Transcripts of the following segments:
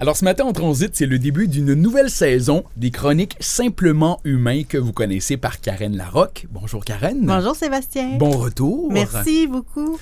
Alors ce matin en transit, c'est le début d'une nouvelle saison des chroniques Simplement Humains que vous connaissez par Karen Larocque. Bonjour Karen. Bonjour Sébastien. Bon retour. Merci beaucoup.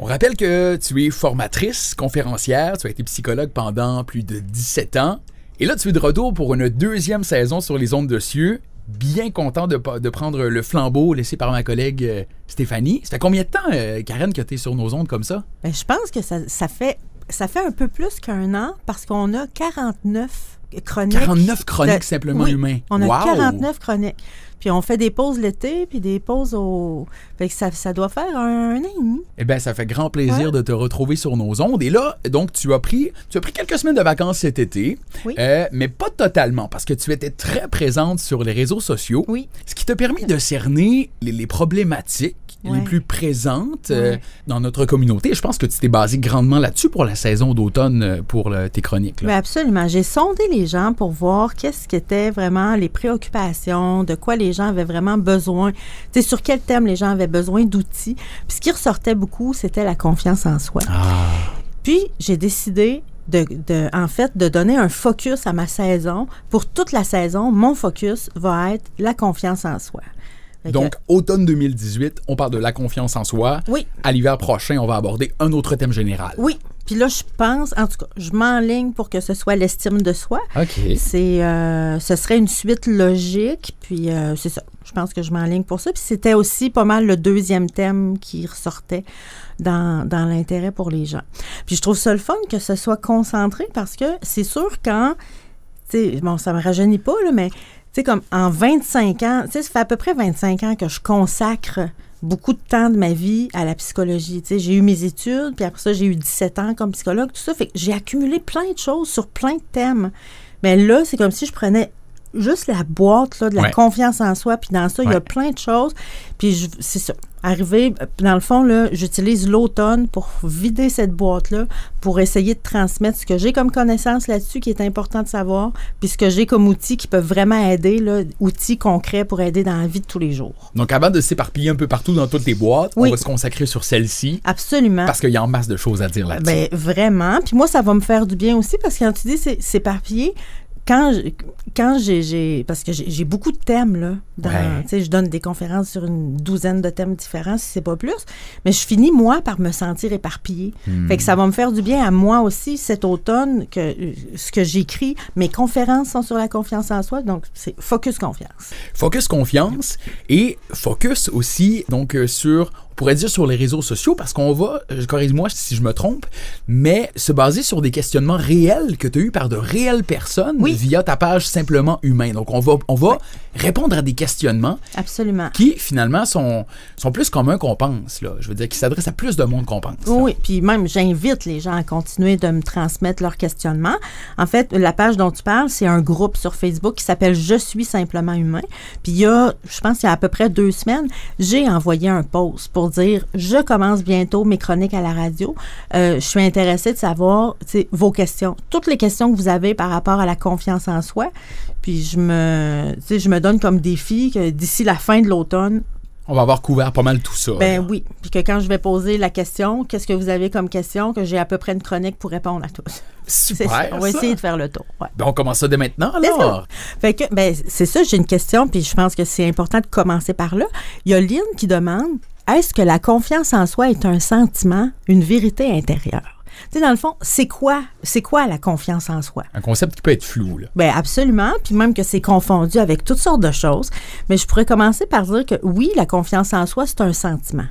On rappelle que tu es formatrice, conférencière, tu as été psychologue pendant plus de 17 ans. Et là, tu es de retour pour une deuxième saison sur les ondes de cieux. Bien content de, de prendre le flambeau laissé par ma collègue euh, Stéphanie. Ça fait combien de temps, euh, Karen, que tu es sur nos ondes comme ça? Ben, je pense que ça, ça fait ça fait un peu plus qu'un an parce qu'on a 49 chroniques. 49 chroniques simplement humains. On a 49 chroniques. Puis on fait des pauses l'été, puis des pauses au. Fait que ça, ça doit faire un, an et demi. Eh bien, ça fait grand plaisir de te retrouver sur nos ondes. Et là, donc, tu as pris, tu as pris quelques semaines de vacances cet été, oui. euh, mais pas totalement, parce que tu étais très présente sur les réseaux sociaux. Oui. Ce qui t'a permis de cerner les, les problématiques les plus présentes euh, dans notre communauté. Je pense que tu t'es basé grandement là-dessus pour la saison d'automne euh, pour le, tes chroniques. Là. absolument. J'ai sondé les gens pour voir qu'est-ce qui était vraiment les préoccupations, de quoi les gens avaient vraiment besoin, tu sur quel thème les gens avaient besoin d'outils. Puis ce qui ressortait beaucoup, c'était la confiance en soi. Ah. Puis j'ai décidé de, de, en fait, de donner un focus à ma saison. Pour toute la saison, mon focus va être la confiance en soi. Donc, automne 2018, on parle de la confiance en soi. Oui. À l'hiver prochain, on va aborder un autre thème général. Oui. Puis là, je pense, en tout cas, je m'enligne pour que ce soit l'estime de soi. OK. C'est, euh, ce serait une suite logique. Puis euh, c'est ça. Je pense que je m'enligne pour ça. Puis c'était aussi pas mal le deuxième thème qui ressortait dans, dans l'intérêt pour les gens. Puis je trouve ça le fun que ce soit concentré parce que c'est sûr quand, bon, ça me rajeunit pas, là, mais sais, comme en 25 ans, tu sais, ça fait à peu près 25 ans que je consacre beaucoup de temps de ma vie à la psychologie. Tu sais, j'ai eu mes études, puis après ça, j'ai eu 17 ans comme psychologue, tout ça. Fait que j'ai accumulé plein de choses sur plein de thèmes. Mais là, c'est comme si je prenais juste la boîte là, de la ouais. confiance en soi, puis dans ça, il ouais. y a plein de choses. Puis c'est ça. Arrivé, dans le fond, là, j'utilise l'automne pour vider cette boîte-là, pour essayer de transmettre ce que j'ai comme connaissance là-dessus, qui est important de savoir, puis ce que j'ai comme outils qui peuvent vraiment aider, là, outils concrets pour aider dans la vie de tous les jours. Donc, avant de s'éparpiller un peu partout dans toutes les boîtes, oui. on va se consacrer sur celle-ci. Absolument. Parce qu'il y a en masse de choses à dire là-dessus. Ben, vraiment. Puis moi, ça va me faire du bien aussi, parce que quand tu dis s'éparpiller, quand quand j'ai parce que j'ai beaucoup de thèmes là dans, ouais. tu sais je donne des conférences sur une douzaine de thèmes différents si c'est pas plus mais je finis moi par me sentir éparpillée hmm. fait que ça va me faire du bien à moi aussi cet automne que ce que j'écris mes conférences sont sur la confiance en soi donc c'est focus confiance focus confiance et focus aussi donc euh, sur pourrait dire sur les réseaux sociaux parce qu'on va, corrige-moi si je me trompe, mais se baser sur des questionnements réels que tu as eu par de réelles personnes oui. via ta page simplement humain. Donc on va, on va répondre à des questionnements Absolument. qui finalement sont, sont plus communs qu'on pense. Là. Je veux dire, qui s'adressent à plus de monde qu'on pense. Là. Oui, puis même j'invite les gens à continuer de me transmettre leurs questionnements. En fait, la page dont tu parles, c'est un groupe sur Facebook qui s'appelle Je suis simplement humain. Puis il y a, je pense, il y a à peu près deux semaines, j'ai envoyé un post pour dire je commence bientôt mes chroniques à la radio. Euh, je suis intéressée de savoir vos questions, toutes les questions que vous avez par rapport à la confiance en soi. Puis je me, je me donne comme défi que d'ici la fin de l'automne, on va avoir couvert pas mal tout ça. Ben là. oui. Puis que quand je vais poser la question, qu'est-ce que vous avez comme question, que j'ai à peu près une chronique pour répondre à tous. Super. On va ça. essayer de faire le tour. Ouais. Ben on commence ça dès maintenant, alors. Fait que, ben, c'est ça, j'ai une question, puis je pense que c'est important de commencer par là. Il y a Lynn qui demande est-ce que la confiance en soi est un sentiment, une vérité intérieure? Tu sais, dans le fond, c'est quoi, c'est quoi la confiance en soi? Un concept qui peut être flou, là. Bien, absolument. Puis même que c'est confondu avec toutes sortes de choses. Mais je pourrais commencer par dire que oui, la confiance en soi, c'est un sentiment.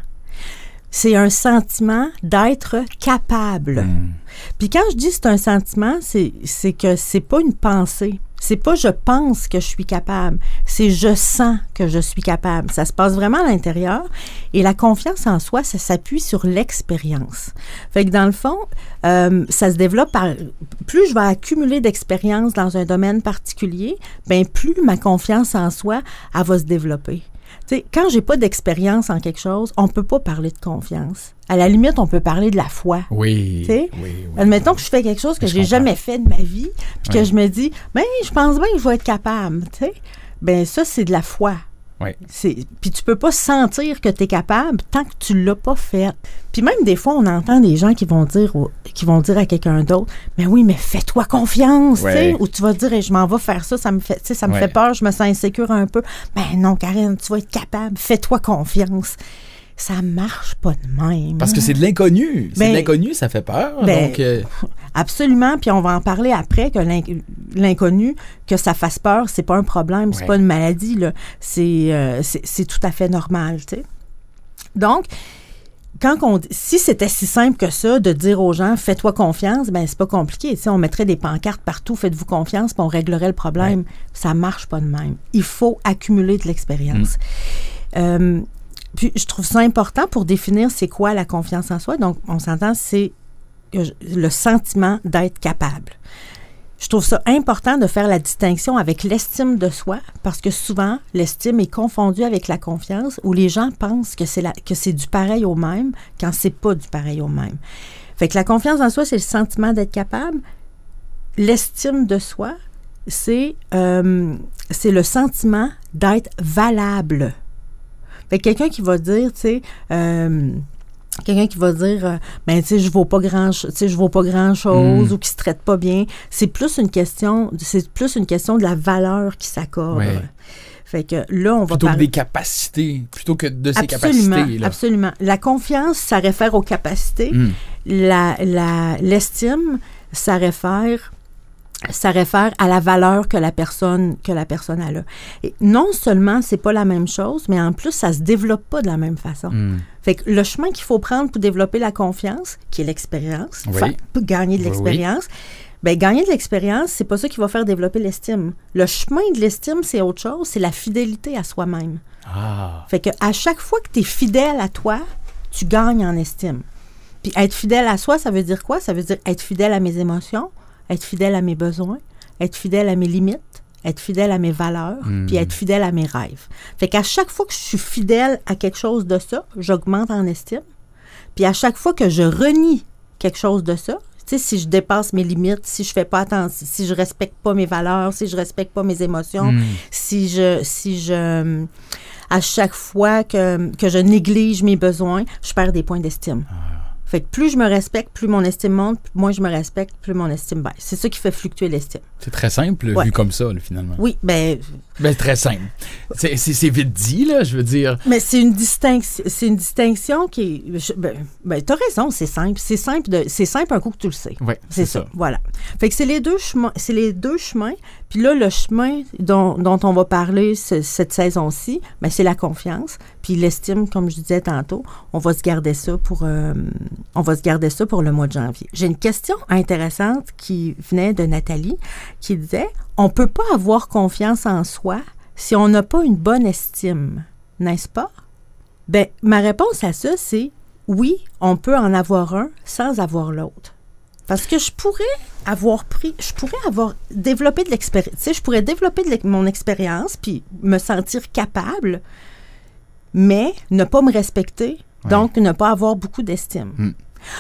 C'est un sentiment d'être capable. Mm. Puis quand je dis c'est un sentiment, c'est, c'est que c'est pas une pensée. C'est pas je pense que je suis capable, c'est je sens que je suis capable. Ça se passe vraiment à l'intérieur et la confiance en soi, ça s'appuie sur l'expérience. Fait que dans le fond, euh, ça se développe par plus je vais accumuler d'expérience dans un domaine particulier, ben plus ma confiance en soi, elle va se développer. T'sais, quand j'ai pas d'expérience en quelque chose, on peut pas parler de confiance. À la limite, on peut parler de la foi. Oui. oui, oui Admettons que je fais quelque chose que je j'ai jamais fait de ma vie, puis que je me dis, ben, je pense bien que je vais être capable. sais? Ben, ça, c'est de la foi. Puis tu peux pas sentir que tu es capable tant que tu l'as pas fait. Puis même des fois, on entend des gens qui vont dire, au- qui vont dire à quelqu'un d'autre, mais oui, mais fais-toi confiance. Ouais. ou tu vas dire, Hey, je m'en vais faire ça, ça me fait, ça me Ouais. fait peur, je me sens insécure un peu. Ben non, Karine, tu vas être capable, fais-toi confiance. Ça marche pas de même. Parce que c'est de l'inconnu. C'est Ben- de l'inconnu, ça fait peur. Ben, donc, euh, Absolument, puis on va en parler après que l'in- l'inconnu, que ça fasse peur, c'est pas un problème, c'est Ouais. pas une maladie là, c'est euh, c'est tout à fait normal, tu sais. Donc quand on, si c'était si simple que ça de dire aux gens fais-toi confiance, ben c'est pas compliqué. On mettrait des pancartes partout, faites-vous confiance, puis on réglerait le problème. Ça marche pas de même. Il faut accumuler de l'expérience. Euh, puis je trouve ça important pour définir c'est quoi la confiance en soi. Donc on s'entend, c'est le sentiment d'être capable. Je trouve ça important de faire la distinction avec l'estime de soi parce que souvent l'estime est confondue avec la confiance où les gens pensent que c'est du pareil au même quand c'est pas du pareil au même. Fait que la confiance en soi c'est le sentiment d'être capable. L'estime de soi c'est euh, le sentiment d'être valable. Fait que quelqu'un qui va dire, tu sais, euh, quelqu'un qui va dire, euh, ben, tu sais, je vaux pas grand, je vaux pas grand chose Mm. ou qui se traite pas bien. C'est plus une question, c'est plus une question de la valeur qui s'accorde. Ouais. Fait que là, on va plutôt que parler. des capacités, plutôt que de ses Absolument, capacités. Là. absolument. La confiance, ça réfère aux capacités. La, la- l'estime, ça réfère ça réfère à la valeur que la personne que la personne a là. Et non seulement c'est pas la même chose, mais en plus ça se développe pas de la même façon. Hmm. Fait que le chemin qu'il faut prendre pour développer la confiance, qui est l'expérience, Oui. pour gagner de Oui, oui. l'expérience, ben gagner de l'expérience, c'est pas ça qui va faire développer l'estime. Le chemin de l'estime, c'est autre chose, c'est la fidélité à soi-même. Ah. Fait que à chaque fois que tu es fidèle à toi, tu gagnes en estime. Puis être fidèle à soi, ça veut dire quoi? Ça veut dire être fidèle à mes émotions, être fidèle à mes besoins, être fidèle à mes limites, être fidèle à mes valeurs, Mm. puis être fidèle à mes rêves. Fait qu'à chaque fois que je suis fidèle à quelque chose de ça, j'augmente en estime. Puis à chaque fois que je renie quelque chose de ça, tu sais, si je dépasse mes limites, si je fais pas attention, si je respecte pas mes valeurs, si je respecte pas mes émotions, Hmm. si je si je à chaque fois que, que je néglige mes besoins, je perds des points d'estime. Fait que plus je me respecte, plus mon estime monte, moins je me respecte, plus mon estime baisse. C'est ça qui fait fluctuer l'estime. C'est très simple, Ouais. vu comme ça, là, finalement. Oui, ben Ben, très simple. C'est, vite dit, là, je veux dire. Mais c'est une distinction, c'est une distinction qui est. je- Ben, ben t'as raison, c'est simple. C'est simple de, c'est simple un coup que tu le sais. Oui, C'est ça. Voilà. Fait que c'est les deux chemins. C'est les deux chemins. Puis là, le chemin dont, dont on va parler ce- cette saison-ci, ben, c'est la confiance. Puis l'estime, comme je disais tantôt, on va se garder ça pour, euh, on va se garder ça pour le mois de janvier. J'ai une question intéressante qui venait de Nathalie, qui disait, on peut pas avoir confiance en soi si on n'a pas une bonne estime, n'est-ce pas? Ben, ma réponse à ça, c'est oui, on peut en avoir un sans avoir l'autre. Parce que je pourrais avoir pris, je pourrais avoir développé de l'expérience, tu sais, je pourrais développer de mon expérience puis me sentir capable, mais ne pas me respecter, Ouais. donc ne pas avoir beaucoup d'estime. Hmm.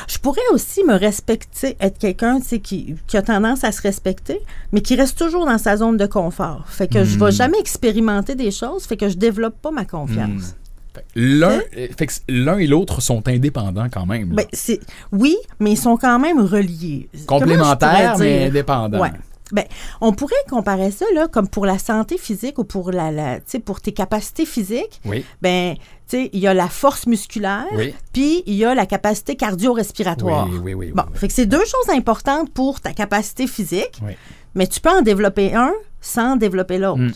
Je pourrais aussi me respecter, être quelqu'un qui, qui a tendance à se respecter, mais qui reste toujours dans sa zone de confort. Fait que je Hmm. vais jamais expérimenter des choses, fait que je développe pas ma confiance. Hmm. L'un, euh, l'un et l'autre sont indépendants quand même. Ben, oui, mais ils sont quand même reliés. Complémentaires, mais indépendants. Ouais. Ben, on pourrait comparer ça là, comme pour la santé physique ou pour la, la pour tes capacités physiques. Oui, Ben, il y a la force musculaire, oui. puis il y a la capacité cardio-respiratoire. Oui, oui, oui. Bon, oui, fait que c'est deux choses importantes pour ta capacité physique, mais tu peux en développer un sans développer l'autre. Mm.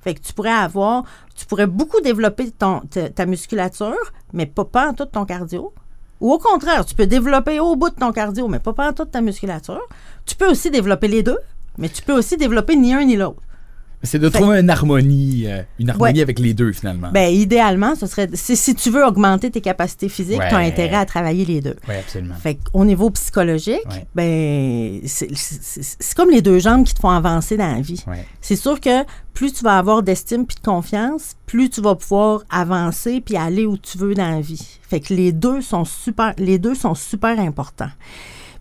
Fait que tu pourrais avoir, tu pourrais beaucoup développer ton, ta, ta musculature, mais pas, pas en tout ton cardio. Ou au contraire, tu peux développer au bout de ton cardio, mais pas, pas en toute ta musculature. Tu peux aussi développer les deux, mais tu peux aussi développer ni un ni l'autre. C'est de Fait- trouver une harmonie, euh, une harmonie Ouais. avec les deux, finalement. Ben, idéalement, ce serait. Si, tu veux augmenter tes capacités physiques, tu as intérêt à travailler les deux. oui, absolument. Fait qu'au niveau psychologique, Ouais. ben, c'est- comme les deux jambes qui te font avancer dans la vie. C'est sûr que plus tu vas avoir d'estime puis de confiance, plus tu vas pouvoir avancer puis aller où tu veux dans la vie. Fait que les deux sont super, les deux sont super importants.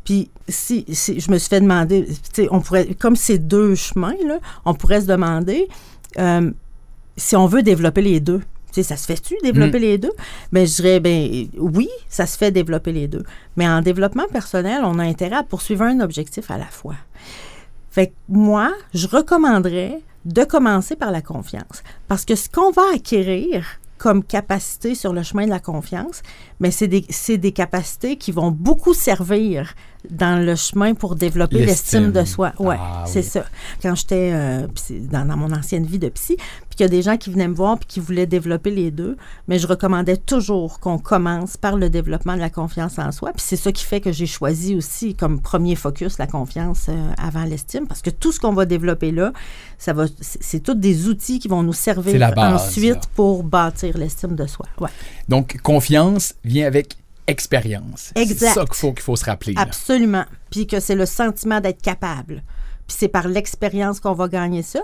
Puis si, si je me suis fait demander, on pourrait, comme ces deux chemins là, on pourrait se demander, euh, si on veut développer les deux, ça se fait-tu développer les deux? Ben, je dirais, ben, oui, ça se fait développer les deux. Mais en développement personnel, on a intérêt à poursuivre un objectif à la fois. Fait que moi, je recommanderais de commencer par la confiance. Parce que ce qu'on va acquérir comme capacité sur le chemin de la confiance, mais c'est des, des, capacités qui vont beaucoup servir dans le chemin pour développer l'estime de soi. Ouais, ah c'est ça. Quand j'étais euh, dans, dans, mon ancienne vie de psy, puis qu'il y a des gens qui venaient me voir puis qui voulaient développer les deux, mais je recommandais toujours qu'on commence par le développement de la confiance en soi. Puis c'est ça qui fait que j'ai choisi aussi comme premier focus la confiance euh, avant l'estime, parce que tout ce qu'on va développer là, ça va, c'est tous des outils qui vont nous servir ensuite pour bâtir l'estime de soi. Ouais. Donc confiance vient avec expérience. C'est ça qu'il faut, qu'il faut se rappeler. Absolument. Puis que c'est le sentiment d'être capable. Puis c'est par l'expérience qu'on va gagner ça.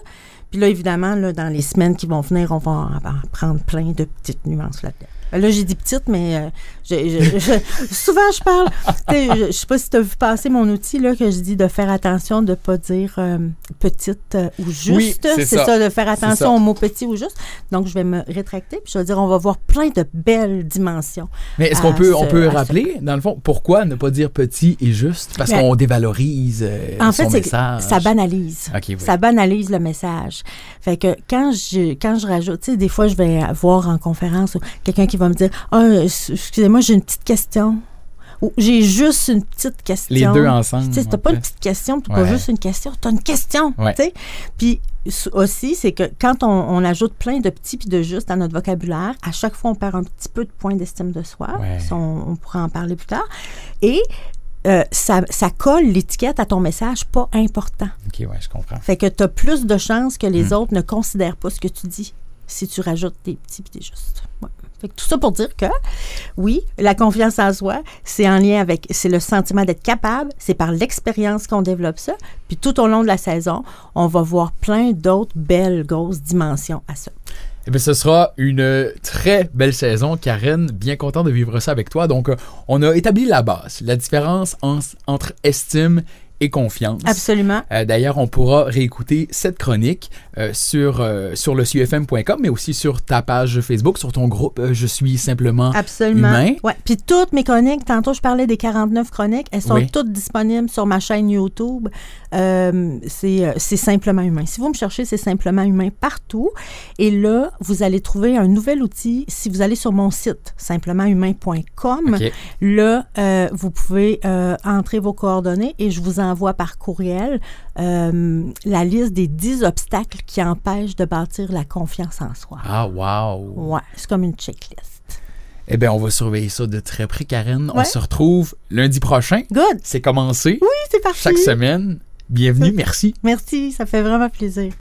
Puis là, évidemment, là, dans les semaines qui vont venir, on va en prendre plein de petites nuances là-dedans. Là, j'ai dit petite, mais euh, souvent je parle. Je ne sais pas si tu as vu passer mon outil là, que je dis de faire attention de ne pas dire euh, petite euh, ou juste. c'est ça. de faire attention au mot petit ou juste. Donc, je vais me rétracter puis je vais dire on va voir plein de belles dimensions. Mais est-ce qu'on peut, on peut rappeler, dans le fond, pourquoi ne pas dire petit et juste? Parce qu'on dévalorise en fait, message. Ça banalise. Ça banalise le message. Fait que quand je, quand je rajoute, tu sais, des fois, je vais voir en conférence quelqu'un qui va me dire ah, excusez-moi, j'ai une petite question. Ou j'ai juste une petite question. Les deux ensemble. Tu sais, t'as pas une petite question, tu pas juste une question, tu as une question. Puis aussi, c'est que quand on, ajoute plein de petits puis de justes à notre vocabulaire, à chaque fois, on perd un petit peu de points d'estime de soi. on, pourra en parler plus tard. Et euh, ça, ça, colle l'étiquette à ton message pas important. OK, ouais, je comprends. Fait que tu as plus de chances que les hmm. autres ne considèrent pas ce que tu dis si tu rajoutes des petits et des justes. Tout ça pour dire que, oui, la confiance en soi, c'est en lien avec, c'est le sentiment d'être capable, c'est par l'expérience qu'on développe ça. Puis tout au long de la saison, on va voir plein d'autres belles, grosses dimensions à ça. Eh bien, ce sera une très belle saison, Karen. Bien content de vivre ça avec toi. Donc, on a établi la base, la différence entre estime et confiance. Absolument. Euh, d'ailleurs, on pourra réécouter cette chronique euh, sur, euh, sur le CUFM.com, mais aussi sur ta page Facebook, sur ton groupe Je suis simplement Absolument. humain. Ouais. Puis toutes mes chroniques, tantôt je parlais des 49 chroniques, elles sont toutes disponibles sur ma chaîne YouTube. C'est simplement humain. Si vous me cherchez, c'est simplement humain partout. Et là, vous allez trouver un nouvel outil. Si vous allez sur mon site, simplementhumain.com, là, vous pouvez entrer vos coordonnées et je vous envoie par courriel euh, la liste des 10 obstacles qui empêchent de bâtir la confiance en soi. Ah, wow! Ouais, c'est comme une checklist. Eh bien, on va surveiller ça de très près, Karen. On se retrouve lundi prochain. Good! C'est commencé. Oui, c'est parti. Chaque semaine. Bienvenue, merci. Merci, ça fait vraiment plaisir.